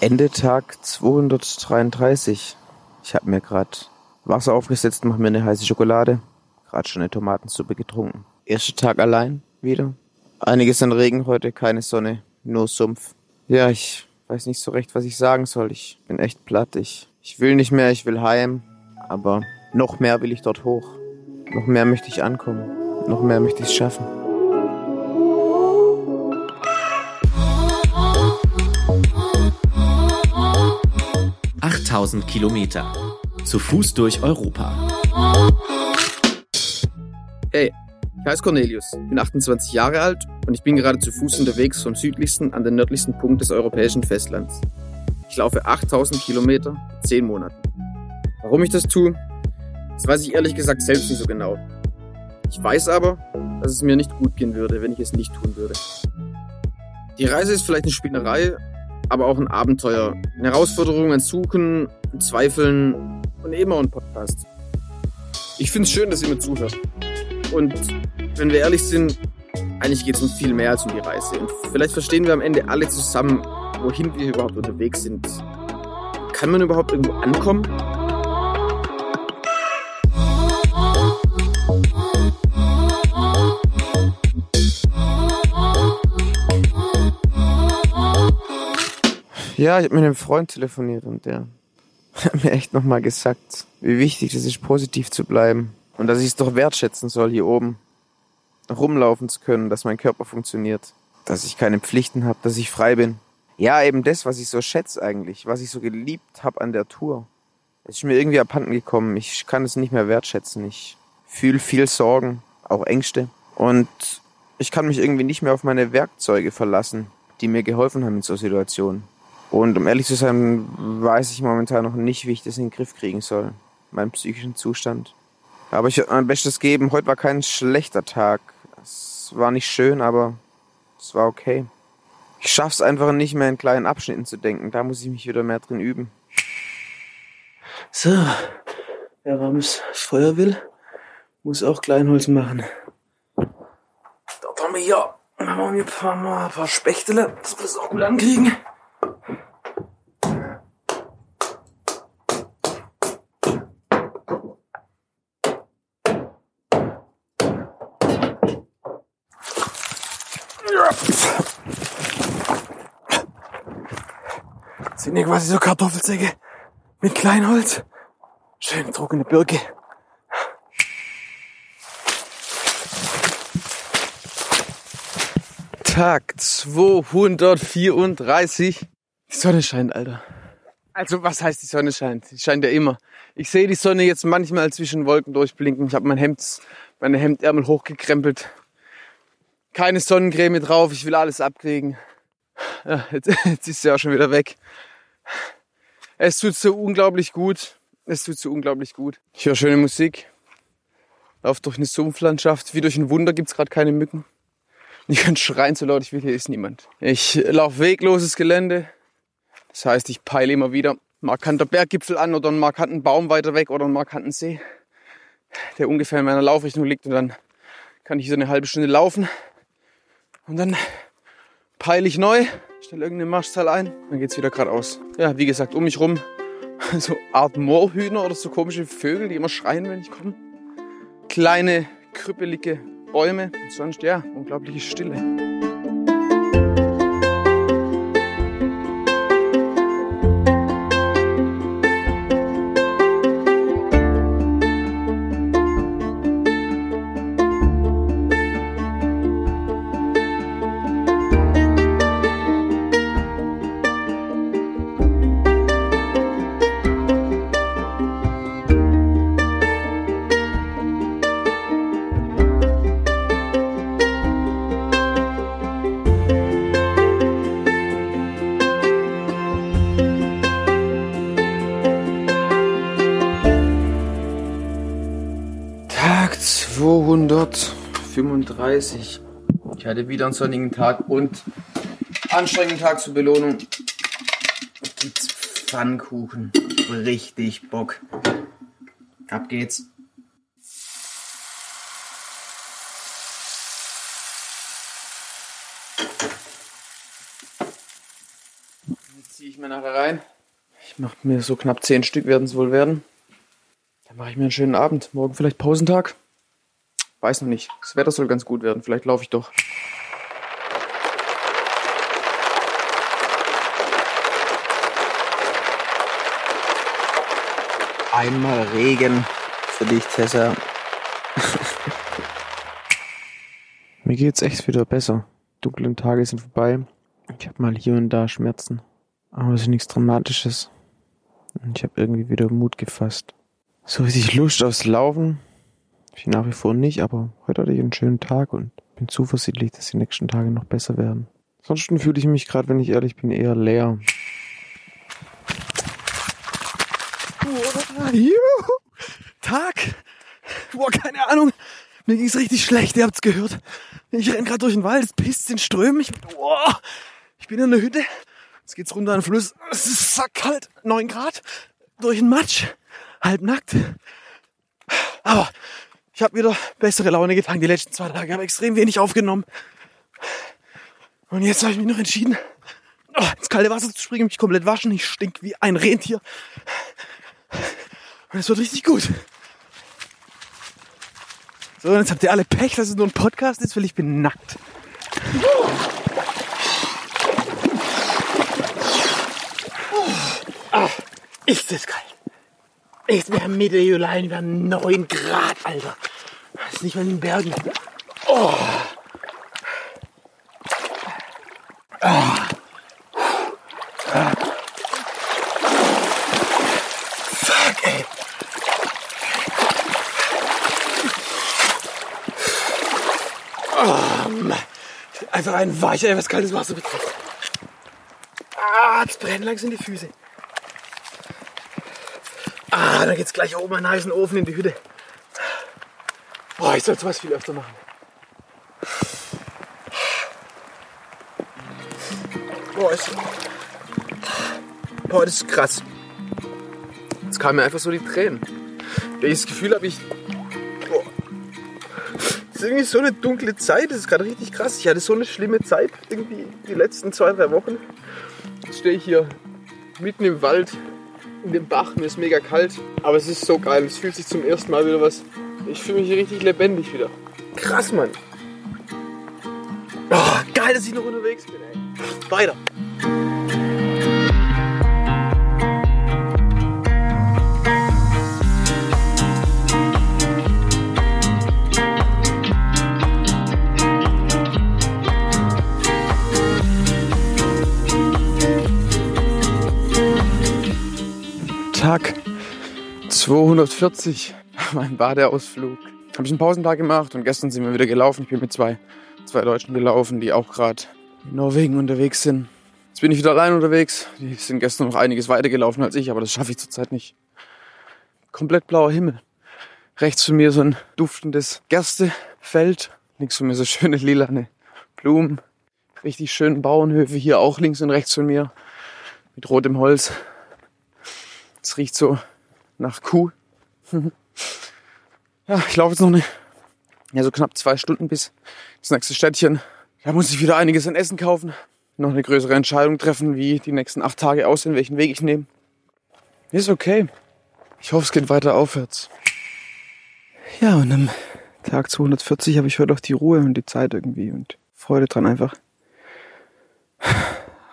Ende Tag 233. Ich habe mir gerade Wasser aufgesetzt, mache mir eine heiße Schokolade. Gerade schon eine Tomatensuppe getrunken. Erster Tag allein wieder. Einiges an Regen heute, keine Sonne, nur Sumpf. Ja, ich weiß nicht so recht, was ich sagen soll. Ich bin echt platt. Ich, ich will nicht mehr, ich will heim. Aber noch mehr will ich dort hoch. Noch mehr möchte ich ankommen. Noch mehr möchte ich es schaffen. 8000 Kilometer. Zu Fuß durch Europa. Hey, ich heiße Cornelius, bin 28 Jahre alt und ich bin gerade zu Fuß unterwegs vom südlichsten an den nördlichsten Punkt des europäischen Festlands. Ich laufe 8000 Kilometer in 10 Monaten. Warum ich das tue, das weiß ich ehrlich gesagt selbst nicht so genau. Ich weiß aber, dass es mir nicht gut gehen würde, wenn ich es nicht tun würde. Die Reise ist vielleicht eine Spinnerei, aber auch ein Abenteuer. Eine Herausforderung, ein Suchen, ein Zweifeln und auch ein Podcast. Ich finde es schön, dass ihr mir zuhört. Und wenn wir ehrlich sind, eigentlich geht es um viel mehr als um die Reise. Und vielleicht verstehen wir am Ende alle zusammen, wohin wir überhaupt unterwegs sind. Kann man überhaupt irgendwo ankommen? Ja, ich habe mit einem Freund telefoniert und der hat mir echt nochmal gesagt, wie wichtig es ist, positiv zu bleiben. Und dass ich es doch wertschätzen soll, hier oben rumlaufen zu können, dass mein Körper funktioniert, dass ich keine Pflichten habe, dass ich frei bin. Ja, eben das, was ich so schätze eigentlich, was ich so geliebt habe an der Tour. Es ist mir irgendwie abhanden gekommen. Ich kann es nicht mehr wertschätzen. Ich fühle viel Sorgen, auch Ängste. Und ich kann mich irgendwie nicht mehr auf meine Werkzeuge verlassen, die mir geholfen haben in so Situationen. Und um ehrlich zu sein, weiß ich momentan noch nicht, wie ich das in den Griff kriegen soll. Meinen psychischen Zustand. Aber ich werde mein Bestes geben. Heute war kein schlechter Tag. Es war nicht schön, aber es war okay. Ich schaff's einfach nicht mehr in kleinen Abschnitten zu denken. Da muss ich mich wieder mehr drin üben. So, wer warmes Feuer will, muss auch Kleinholz machen. Dort haben wir hier machen wir ein paar, ein paar Spechtele, dass wir das auch gut ankriegen. Sind quasi so Kartoffelsäcke mit Kleinholz. Schön trockene Birke. Tag 234. Die Sonne scheint, Alter. Also was heißt die Sonne scheint? Die scheint ja immer. Ich sehe die Sonne jetzt manchmal zwischen Wolken durchblinken. Ich habe mein Hemd, meine Hemdärmel hochgekrempelt. Keine Sonnencreme drauf. Ich will alles abkriegen. Ja, jetzt, jetzt ist sie auch schon wieder weg. Es tut so unglaublich gut. Es tut so unglaublich gut. Ich höre schöne Musik. Lauf durch eine Sumpflandschaft. Wie durch ein Wunder gibt's gerade keine Mücken. Ich kann schreien so laut ich will, hier ist niemand. Ich laufe wegloses Gelände. Das heißt, ich peile immer wieder markanter Berggipfel an oder einen markanten Baum weiter weg oder einen markanten See, der ungefähr in meiner Laufrichtung liegt. Und dann kann ich so eine halbe Stunde laufen. Und dann peile ich neu stelle irgendeine Marschzahl ein, dann geht's wieder geradeaus. Ja, wie gesagt, um mich rum so Art Moorhühner oder so komische Vögel, die immer schreien, wenn ich komme. Kleine, krüppelige Bäume und sonst, ja, unglaubliche Stille. 235. Ich hatte wieder einen sonnigen Tag und anstrengenden Tag zur Belohnung. Gibt's Pfannkuchen. Richtig Bock. Ab geht's. ziehe ich mir nachher rein. Ich mache mir so knapp zehn Stück werden es wohl werden. Dann mache ich mir einen schönen Abend. Morgen vielleicht Pausentag. Weiß noch nicht. Das Wetter soll ganz gut werden. Vielleicht laufe ich doch. Einmal Regen für dich, Tessa. Mir geht's echt wieder besser. Dunklen Tage sind vorbei. Ich habe mal hier und da Schmerzen. Aber es ist nichts Dramatisches. Und ich habe irgendwie wieder Mut gefasst. So richtig Lust aufs Laufen. Ich nach wie vor nicht, aber heute hatte ich einen schönen Tag und bin zuversichtlich, dass die nächsten Tage noch besser werden. Ansonsten fühle ich mich gerade, wenn ich ehrlich bin, eher leer. Juhu. Tag. Boah, keine Ahnung. Mir ging's richtig schlecht, ihr habt's gehört. Ich renn gerade durch den Wald, es pisst in Strömen. Ich, boah, ich bin in der Hütte. Jetzt geht's runter an den Fluss. Es ist sackkalt, 9 Grad. Durch den Matsch, halb nackt. Aber ich habe wieder bessere Laune getankt die letzten zwei Tage. Ich habe extrem wenig aufgenommen. Und jetzt habe ich mich noch entschieden, ins kalte Wasser zu springen, mich komplett waschen. Ich stink wie ein Rentier. Und es wird richtig gut. So, jetzt habt ihr alle Pech, dass es nur ein Podcast ist, weil ich bin nackt. Ist es kalt. Wir haben Mitte Juli, wir haben 9 Grad, Alter. Das ist nicht mal in den Bergen. Oh. Fuck, ey. Oh, Mann. Einfach ein Weicher, was kaltes Wasser betrifft. Ah, es brennen langsam die Füße. Ah, da geht's gleich oben an einen heißen Ofen in die Hütte. Boah, ich soll sowas viel öfter machen. Boah, ist, boah, das ist krass. Jetzt kamen mir einfach so die Tränen. Das Gefühl habe, ich. Boah, das ist irgendwie so eine dunkle Zeit. Das ist gerade richtig krass. Ich hatte so eine schlimme Zeit irgendwie die letzten zwei, drei Wochen. Jetzt stehe ich hier mitten im Wald, in dem Bach. Mir ist mega kalt. Aber es ist so geil. Es fühlt sich zum ersten Mal wieder was. Ich fühle mich richtig lebendig wieder. Krass, Mann. Oh, geil, dass ich noch unterwegs bin, ey. Weiter. Tag 240, mein Badeausflug. Habe ich einen Pausentag gemacht und gestern sind wir wieder gelaufen. Ich bin mit zwei, zwei Deutschen gelaufen, die auch gerade in Norwegen unterwegs sind. Jetzt bin ich wieder allein unterwegs. Die sind gestern noch einiges weiter gelaufen als ich, aber das schaffe ich zurzeit nicht. Komplett blauer Himmel. Rechts von mir so ein duftendes Gerstefeld. Links von mir so schöne lilane Blumen. Richtig schöne Bauernhöfe hier auch links und rechts von mir. Mit rotem Holz. Es riecht so nach Kuh. ja, ich laufe jetzt noch eine, ja, so knapp zwei Stunden bis das nächste Städtchen. Da muss ich wieder einiges an Essen kaufen. Noch eine größere Entscheidung treffen, wie die nächsten acht Tage aussehen, welchen Weg ich nehme. Ist okay. Ich hoffe, es geht weiter aufwärts. Ja, und am Tag 240 habe ich heute auch die Ruhe und die Zeit irgendwie und Freude dran einfach.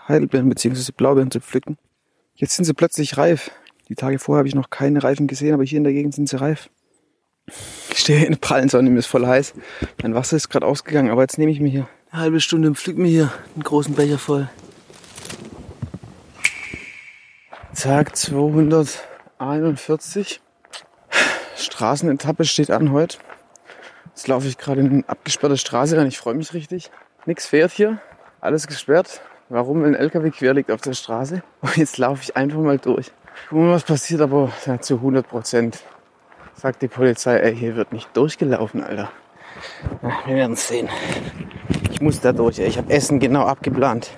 Heidelbeeren bzw. Blaubeeren zu pflücken. Jetzt sind sie plötzlich reif. Die Tage vorher habe ich noch keine Reifen gesehen, aber hier in der Gegend sind sie reif. Ich stehe in der prallen Sonne, mir ist voll heiß. Mein Wasser ist gerade ausgegangen, aber jetzt nehme ich mir hier eine halbe Stunde und pflück mir hier einen großen Becher voll. Tag 241. Straßenetappe steht an heute. Jetzt laufe ich gerade in eine abgesperrte Straße rein. Ich freue mich richtig. Nix fährt hier. Alles gesperrt. Warum? Ein LKW quer liegt auf der Straße. Und jetzt laufe ich einfach mal durch. Gucken wir mal, was passiert, aber zu 100 Prozent sagt die Polizei, ey, hier wird nicht durchgelaufen, Alter. Ja, wir werden es sehen. Ich muss da durch, ey. Ich habe Essen genau abgeplant.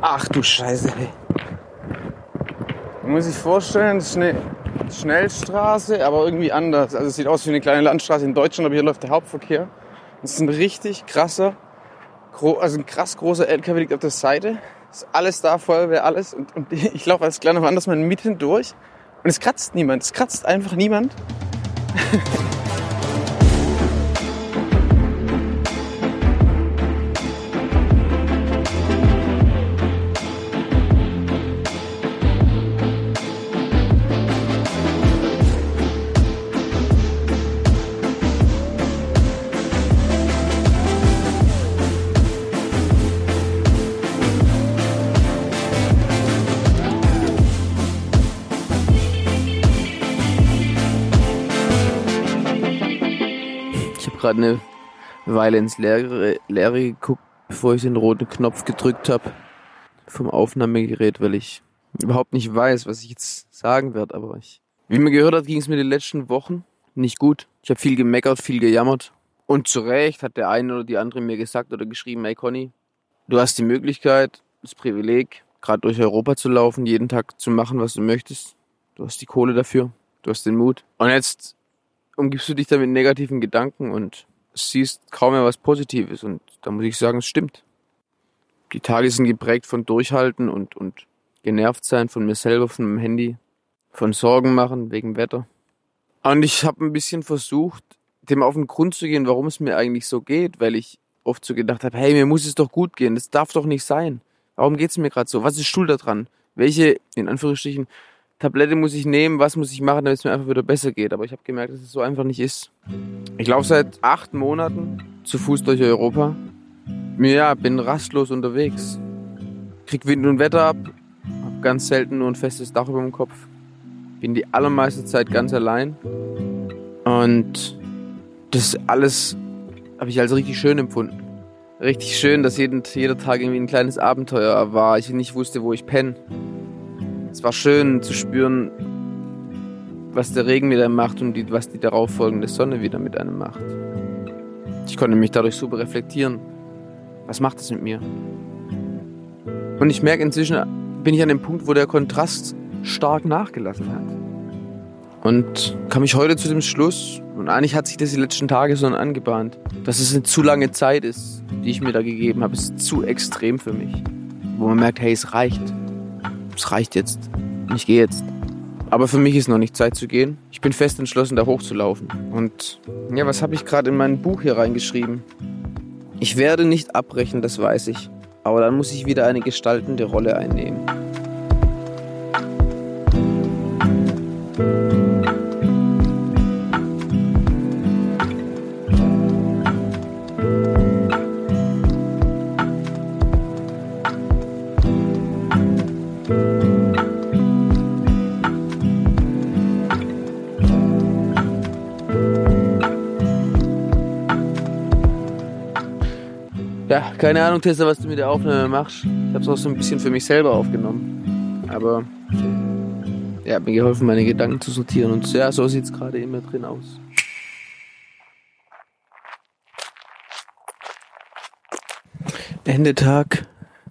Ach du Scheiße, ey. Man muss sich vorstellen, das ist eine Schnellstraße, aber irgendwie anders. Also es sieht aus wie eine kleine Landstraße in Deutschland, aber hier läuft der Hauptverkehr. Das ist ein richtig krasser, also ein krass großer LKW liegt auf der Seite. Ist alles da, Feuerwehr, alles. Und, und ich laufe als kleiner Mann das mal mitten durch. Und es kratzt niemand. Es kratzt einfach niemand. gerade eine Weile ins Leere, Leere geguckt, bevor ich den roten Knopf gedrückt habe vom Aufnahmegerät, weil ich überhaupt nicht weiß, was ich jetzt sagen werde. Aber ich, wie man gehört hat, ging es mir die letzten Wochen nicht gut. Ich habe viel gemeckert, viel gejammert. Und zu Recht hat der eine oder die andere mir gesagt oder geschrieben, hey Conny, du hast die Möglichkeit, das Privileg, gerade durch Europa zu laufen, jeden Tag zu machen, was du möchtest. Du hast die Kohle dafür, du hast den Mut. Und jetzt umgibst du dich da mit negativen Gedanken und siehst kaum mehr was Positives. Und da muss ich sagen, es stimmt. Die Tage sind geprägt von Durchhalten und, und genervt sein von mir selber, von meinem Handy, von Sorgen machen wegen Wetter. Und ich habe ein bisschen versucht, dem auf den Grund zu gehen, warum es mir eigentlich so geht, weil ich oft so gedacht habe, hey, mir muss es doch gut gehen, das darf doch nicht sein. Warum geht's mir gerade so? Was ist schuld daran? Welche, in Anführungsstrichen, Tablette muss ich nehmen, was muss ich machen, damit es mir einfach wieder besser geht. Aber ich habe gemerkt, dass es so einfach nicht ist. Ich laufe seit acht Monaten zu Fuß durch Europa. Ja, bin rastlos unterwegs. Krieg Wind und Wetter ab, hab ganz selten nur ein festes Dach über dem Kopf. Bin die allermeiste Zeit ganz allein. Und das alles habe ich als richtig schön empfunden. Richtig schön, dass jeden, jeder Tag irgendwie ein kleines Abenteuer war. Ich nicht wusste, wo ich penne. Es war schön zu spüren, was der Regen mit einem macht und die, was die darauffolgende Sonne wieder mit einem macht. Ich konnte mich dadurch super reflektieren. Was macht es mit mir? Und ich merke inzwischen, bin ich an dem Punkt, wo der Kontrast stark nachgelassen hat. Und kam ich heute zu dem Schluss, und eigentlich hat sich das die letzten Tage so angebahnt, dass es eine zu lange Zeit ist, die ich mir da gegeben habe. Es ist zu extrem für mich. Wo man merkt, hey, es reicht. Es reicht jetzt. Ich gehe jetzt. Aber für mich ist noch nicht Zeit zu gehen. Ich bin fest entschlossen, da hochzulaufen. Und ja, was habe ich gerade in mein Buch hier reingeschrieben? Ich werde nicht abbrechen, das weiß ich. Aber dann muss ich wieder eine gestaltende Rolle einnehmen. Ja, keine Ahnung, Tessa, was du mit der Aufnahme machst. Ich habe es auch so ein bisschen für mich selber aufgenommen. Aber ja, hat mir geholfen, meine Gedanken zu sortieren. Und ja, so sieht's gerade immer drin aus. Ende Tag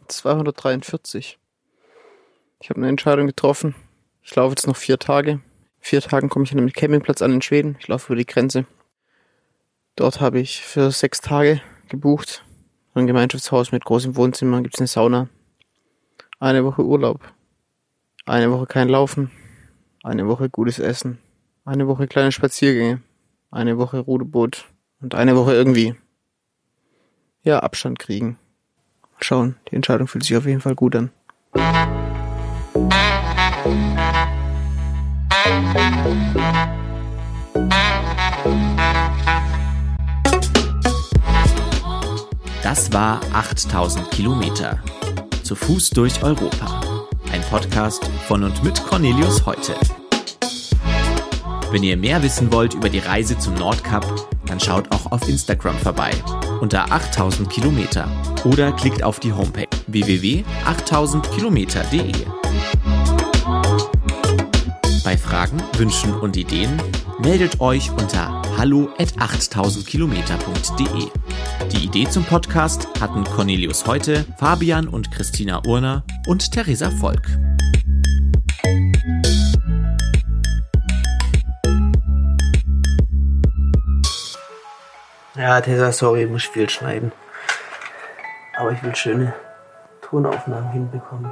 243. Ich habe eine Entscheidung getroffen. Ich laufe jetzt noch vier Tage. In vier Tagen komme ich an einem Campingplatz an in Schweden. Ich laufe über die Grenze. Dort habe ich für sechs Tage gebucht. Ein Gemeinschaftshaus mit großem Wohnzimmer, gibt's eine Sauna. Eine Woche Urlaub. Eine Woche kein Laufen. Eine Woche gutes Essen. Eine Woche kleine Spaziergänge. Eine Woche Ruderboot. Und eine Woche irgendwie. Ja, Abstand kriegen. Mal schauen. Die Entscheidung fühlt sich auf jeden Fall gut an. Das war 8000 Kilometer. Zu Fuß durch Europa. Ein Podcast von und mit Cornelius Heute. Wenn ihr mehr wissen wollt über die Reise zum Nordkap, dann schaut auch auf Instagram vorbei unter 8000 Kilometer oder klickt auf die Homepage www.8000kilometer.de. Bei Fragen, Wünschen und Ideen meldet euch unter hallo at 8000kilometer.de. Die Idee zum Podcast hatten Cornelius Heute, Fabian und Christina Urner und Theresa Volk. Ja, Tessa, sorry, muss viel schneiden. Aber ich will schöne Tonaufnahmen hinbekommen.